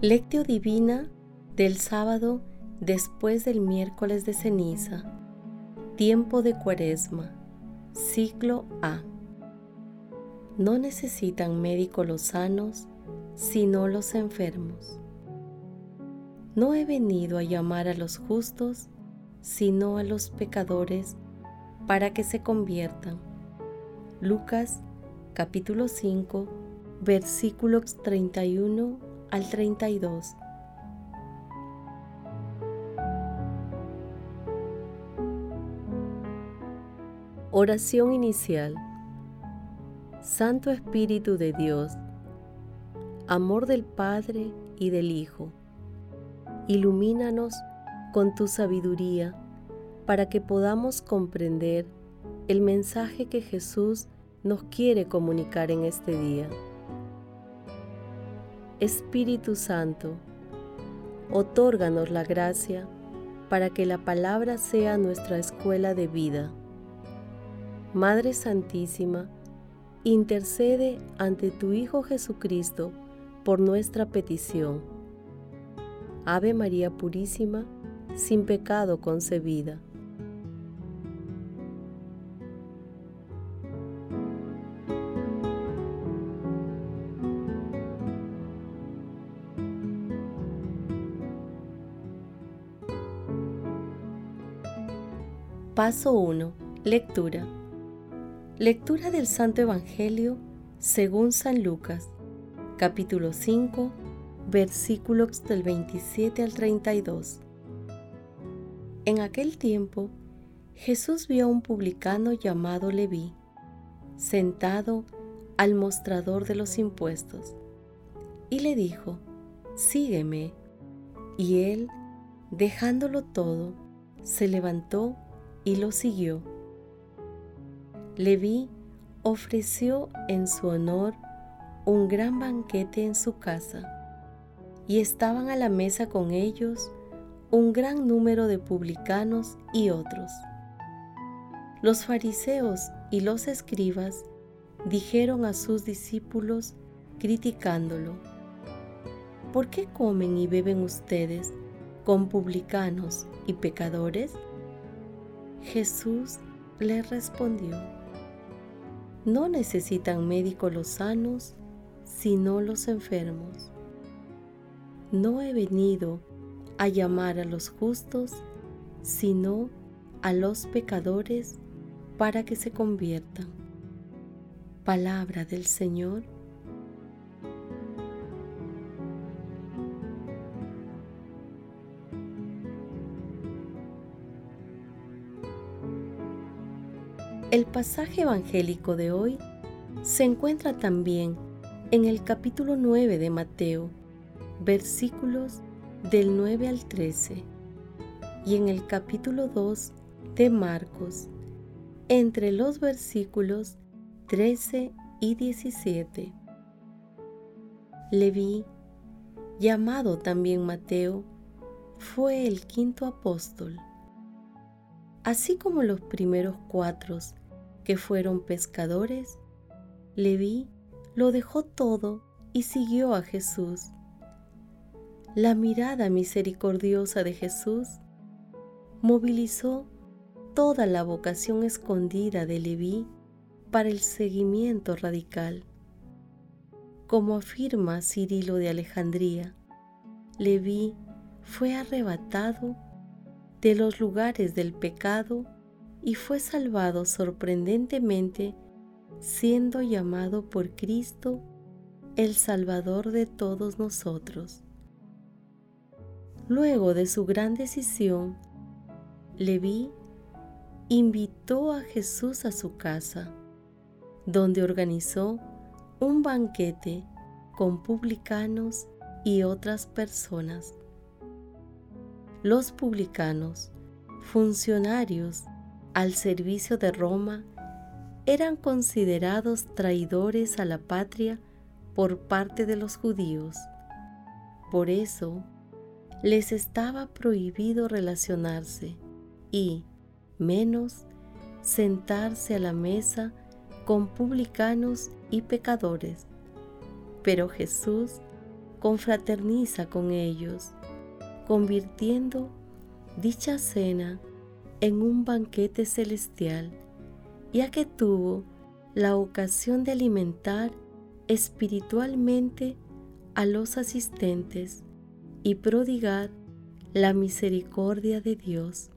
Lectio Divina del sábado después del miércoles de ceniza. Tiempo de cuaresma. Ciclo A. No necesitan médicos los sanos, sino los enfermos. No he venido a llamar a los justos, sino a los pecadores, para que se conviertan. Lucas capítulo 5, versículos 31 al 32. Oración inicial. Santo Espíritu de Dios, amor del Padre y del Hijo, ilumínanos con tu sabiduría para que podamos comprender el mensaje que Jesús nos quiere comunicar en este día. Espíritu Santo, otórganos la gracia para que la palabra sea nuestra escuela de vida. Madre Santísima, intercede ante tu Hijo Jesucristo por nuestra petición. Ave María Purísima, sin pecado concebida. Paso 1. Lectura. Lectura del Santo Evangelio según San Lucas, capítulo 5, versículos del 27 al 32. En aquel tiempo, Jesús vio a un publicano llamado Leví, sentado al mostrador de los impuestos, y le dijo, Sígueme. Y él, dejándolo todo, se levantó y lo siguió. Leví ofreció en su honor un gran banquete en su casa, y estaban a la mesa con ellos un gran número de publicanos y otros. Los fariseos y los escribas dijeron a sus discípulos criticándolo, ¿por qué comen y beben ustedes con publicanos y pecadores? Jesús le respondió, no necesitan médicos los sanos, sino los enfermos. No he venido a llamar a los justos, sino a los pecadores para que se conviertan. Palabra del Señor El pasaje evangélico de hoy se encuentra también en el capítulo 9 de Mateo, versículos del 9 al 13, y en el capítulo 2 de Marcos, entre los versículos 13 y 17. Leví, llamado también Mateo, fue el quinto apóstol. Así como los primeros cuatro que fueron pescadores, Leví lo dejó todo y siguió a Jesús. La mirada misericordiosa de Jesús movilizó toda la vocación escondida de Leví para el seguimiento radical. Como afirma Cirilo de Alejandría, Leví fue arrebatado de los lugares del pecado y fue salvado sorprendentemente siendo llamado por Cristo el Salvador de todos nosotros. Luego de su gran decisión, Leví invitó a Jesús a su casa, donde organizó un banquete con publicanos y otras personas. Los publicanos, funcionarios al servicio de Roma eran considerados traidores a la patria por parte de los judíos. Por eso, les estaba prohibido relacionarse y, menos, sentarse a la mesa con publicanos y pecadores. Pero Jesús confraterniza con ellos, convirtiendo dicha cena en un banquete celestial, ya que tuvo la ocasión de alimentar espiritualmente a los asistentes y prodigar la misericordia de Dios.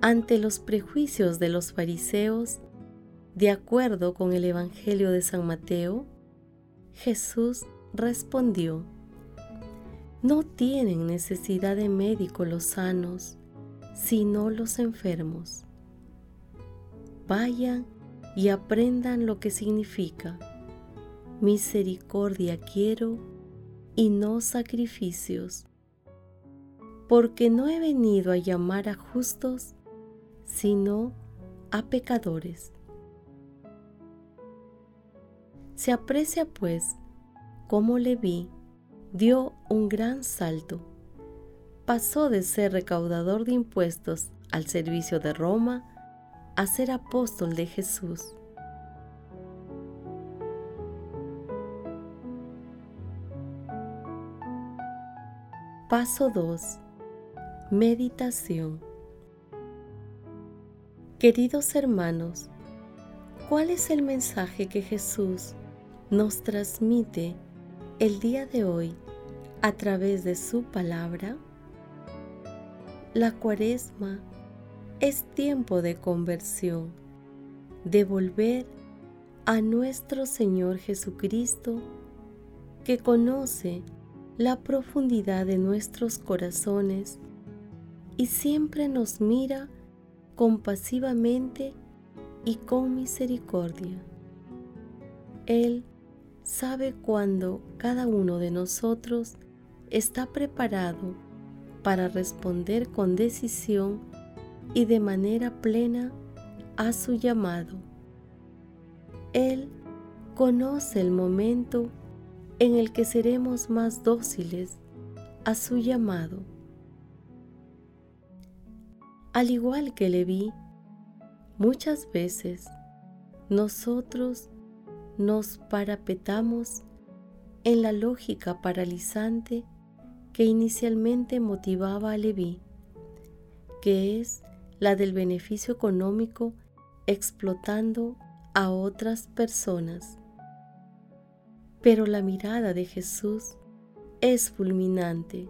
Ante los prejuicios de los fariseos, de acuerdo con el Evangelio de San Mateo, Jesús respondió, No tienen necesidad de médico los sanos, sino los enfermos. Vayan y aprendan lo que significa. Misericordia quiero y no sacrificios, porque no he venido a llamar a justos, sino a pecadores. Se aprecia pues cómo Leví dio un gran salto. Pasó de ser recaudador de impuestos al servicio de Roma a ser apóstol de Jesús. Paso 2. Meditación. Queridos hermanos, ¿cuál es el mensaje que Jesús nos transmite el día de hoy a través de su palabra? La cuaresma es tiempo de conversión, de volver a nuestro Señor Jesucristo, que conoce la profundidad de nuestros corazones y siempre nos mira compasivamente y con misericordia. Él sabe cuándo cada uno de nosotros está preparado para responder con decisión y de manera plena a su llamado. Él conoce el momento en el que seremos más dóciles a su llamado. Al igual que le vi, muchas veces nosotros nos parapetamos en la lógica paralizante que inicialmente motivaba a Leví, que es la del beneficio económico explotando a otras personas. Pero la mirada de Jesús es fulminante.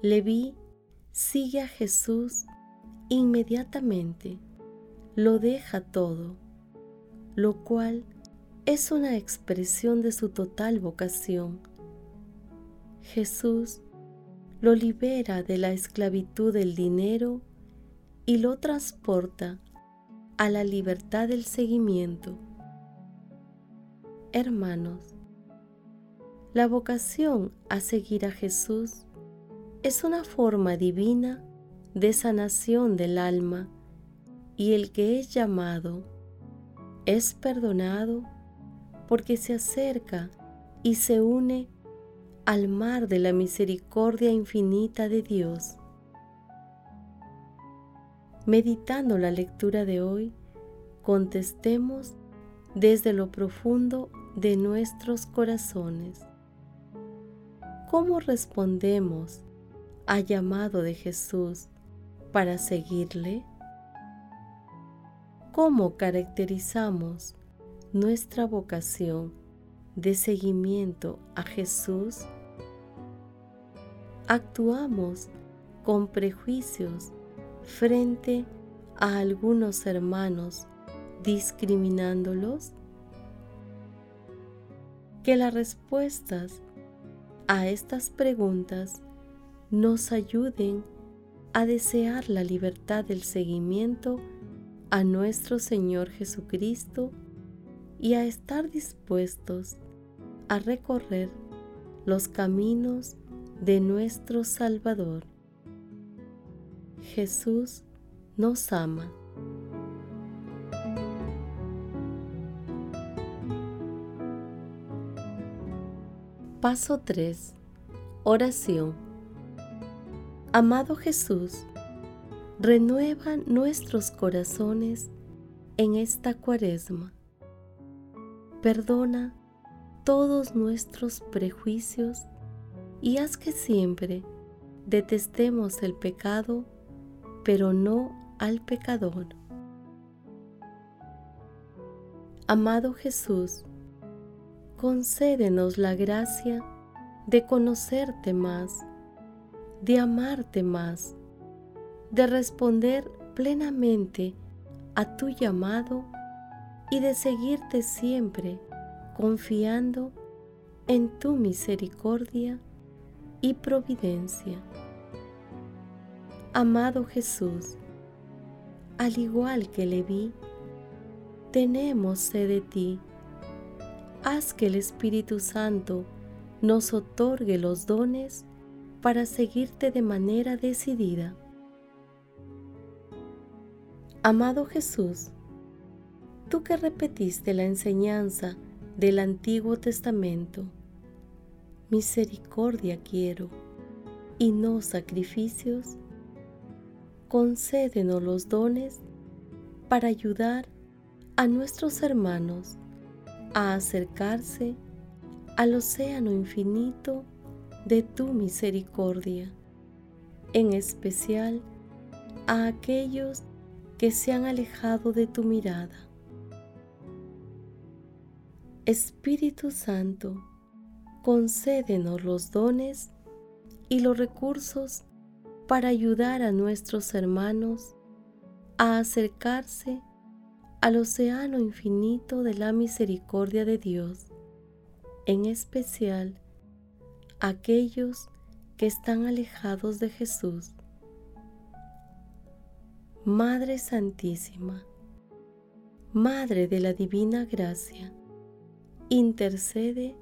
Leví sigue a Jesús inmediatamente, lo deja todo, lo cual es una expresión de su total vocación. Jesús lo libera de la esclavitud del dinero y lo transporta a la libertad del seguimiento. Hermanos, la vocación a seguir a Jesús es una forma divina de sanación del alma y el que es llamado es perdonado porque se acerca y se une al mar de la misericordia infinita de Dios. Meditando la lectura de hoy, contestemos desde lo profundo de nuestros corazones. ¿Cómo respondemos al llamado de Jesús para seguirle? ¿Cómo caracterizamos nuestra vocación de seguimiento a Jesús? ¿Actuamos con prejuicios frente a algunos hermanos discriminándolos? Que las respuestas a estas preguntas nos ayuden a desear la libertad del seguimiento a nuestro Señor Jesucristo y a estar dispuestos a recorrer los caminos de nuestro Salvador. Jesús nos ama. Paso 3. Oración. Amado Jesús, renueva nuestros corazones en esta cuaresma. Perdona todos nuestros prejuicios y haz que siempre detestemos el pecado, pero no al pecador. Amado Jesús, concédenos la gracia de conocerte más, de amarte más, de responder plenamente a tu llamado y de seguirte siempre confiando en tu misericordia y providencia. Amado Jesús, al igual que le vi, tenemos sed de ti haz que el Espíritu Santo nos otorgue los dones para seguirte de manera decidida. Amado Jesús, tú que repetiste la enseñanza del Antiguo Testamento, misericordia quiero y no sacrificios, concédenos los dones para ayudar a nuestros hermanos a acercarse al océano infinito de tu misericordia, en especial a aquellos que se han alejado de tu mirada. Espíritu Santo, concédenos los dones y los recursos para ayudar a nuestros hermanos a acercarse al océano infinito de la misericordia de Dios, en especial aquellos que están alejados de Jesús. Madre Santísima, Madre de la Divina Gracia, intercede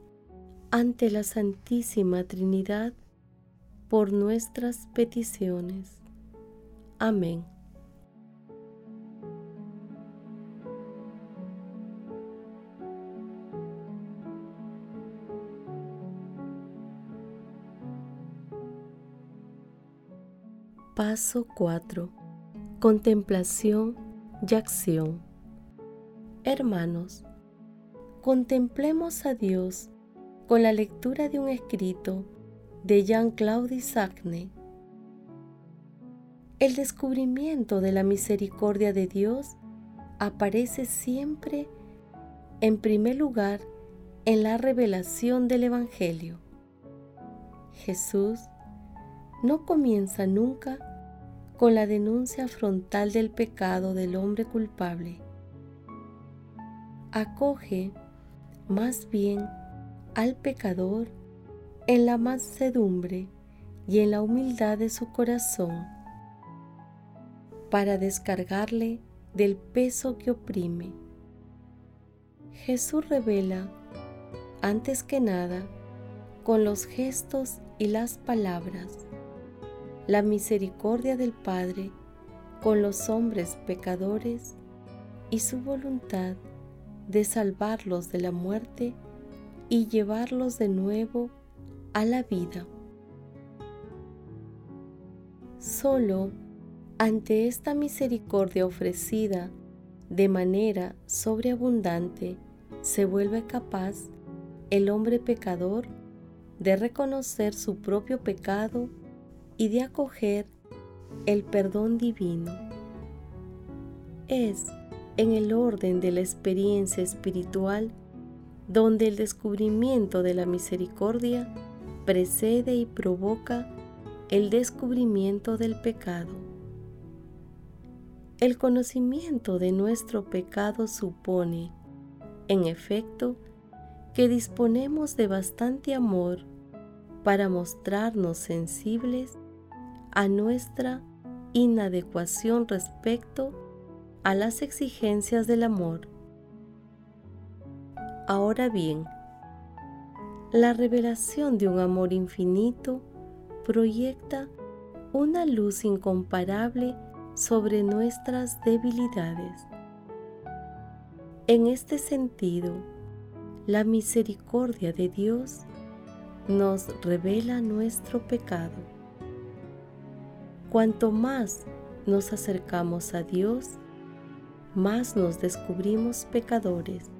ante la Santísima Trinidad por nuestras peticiones. Amén. Paso 4. Contemplación y acción. Hermanos, contemplemos a Dios con la lectura de un escrito de Jean-Claude Sagne. El descubrimiento de la misericordia de Dios aparece siempre en primer lugar en la revelación del Evangelio. Jesús no comienza nunca con la denuncia frontal del pecado del hombre culpable. Acoge más bien al pecador en la mansedumbre y en la humildad de su corazón para descargarle del peso que oprime. Jesús revela, antes que nada, con los gestos y las palabras, la misericordia del Padre con los hombres pecadores y su voluntad de salvarlos de la muerte y llevarlos de nuevo a la vida. Solo ante esta misericordia ofrecida de manera sobreabundante se vuelve capaz el hombre pecador de reconocer su propio pecado y de acoger el perdón divino. Es en el orden de la experiencia espiritual donde el descubrimiento de la misericordia precede y provoca el descubrimiento del pecado. El conocimiento de nuestro pecado supone, en efecto, que disponemos de bastante amor para mostrarnos sensibles a nuestra inadecuación respecto a las exigencias del amor. Ahora bien, la revelación de un amor infinito proyecta una luz incomparable sobre nuestras debilidades. En este sentido, la misericordia de Dios nos revela nuestro pecado Cuanto más nos acercamos a Dios, más nos descubrimos pecadores.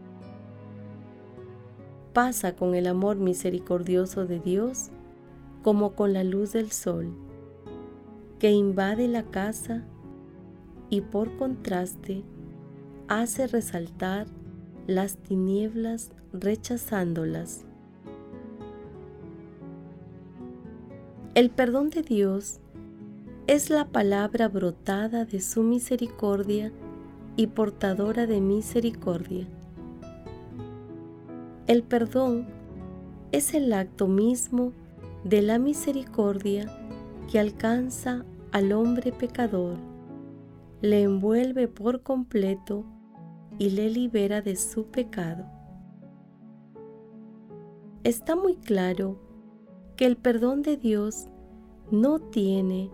pasa con el amor misericordioso de Dios como con la luz del sol, que invade la casa y por contraste hace resaltar las tinieblas rechazándolas. El perdón de Dios es la palabra brotada de su misericordia y portadora de misericordia. El perdón es el acto mismo de la misericordia que alcanza al hombre pecador, le envuelve por completo y le libera de su pecado. Está muy claro que el perdón de Dios no tiene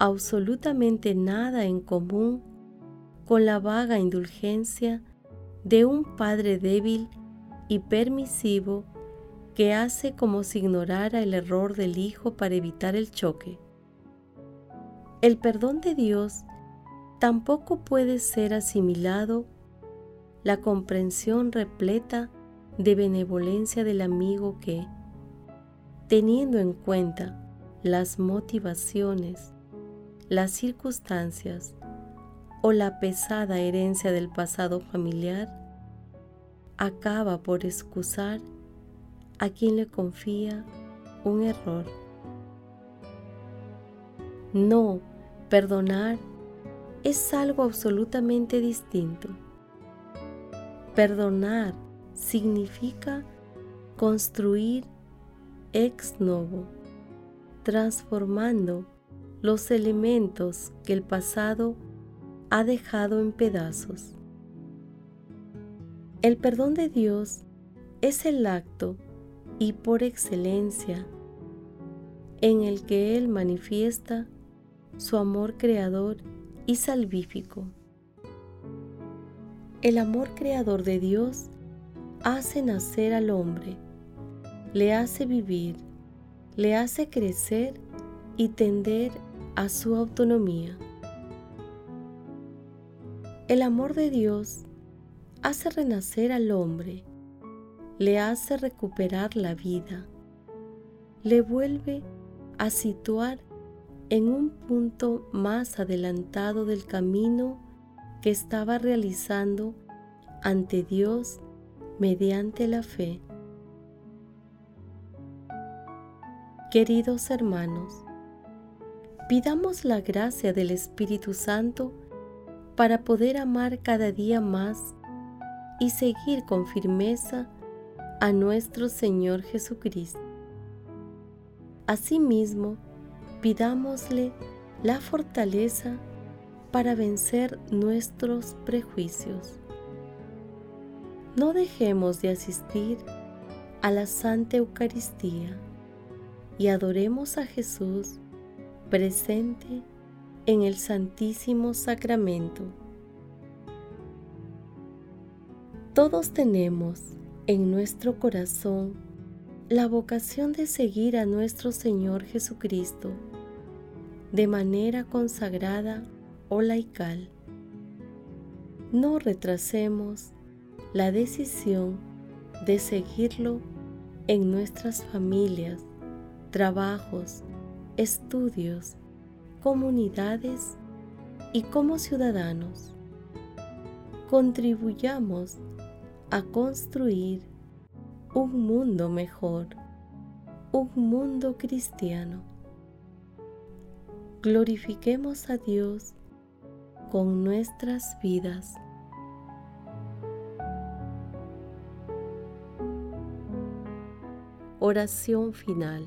absolutamente nada en común con la vaga indulgencia de un padre débil y permisivo que hace como si ignorara el error del hijo para evitar el choque. El perdón de Dios tampoco puede ser asimilado la comprensión repleta de benevolencia del amigo que, teniendo en cuenta las motivaciones, las circunstancias o la pesada herencia del pasado familiar, acaba por excusar a quien le confía un error. No, perdonar es algo absolutamente distinto. Perdonar significa construir ex novo, transformando los elementos que el pasado ha dejado en pedazos. El perdón de Dios es el acto y por excelencia en el que Él manifiesta su amor creador y salvífico. El amor creador de Dios hace nacer al hombre, le hace vivir, le hace crecer y tender a su autonomía. El amor de Dios hace renacer al hombre le hace recuperar la vida, le vuelve a situar en un punto más adelantado del camino que estaba realizando ante Dios mediante la fe. Queridos hermanos, pidamos la gracia del Espíritu Santo para poder amar cada día más y seguir con firmeza a nuestro Señor Jesucristo. Asimismo, pidámosle la fortaleza para vencer nuestros prejuicios. No dejemos de asistir a la Santa Eucaristía y adoremos a Jesús presente en el Santísimo Sacramento. Todos tenemos en nuestro corazón la vocación de seguir a nuestro Señor Jesucristo de manera consagrada o laical. No retrasemos la decisión de seguirlo en nuestras familias, trabajos, estudios, comunidades y como ciudadanos. Contribuyamos a construir un mundo mejor, un mundo cristiano. Glorifiquemos a Dios con nuestras vidas. Oración final.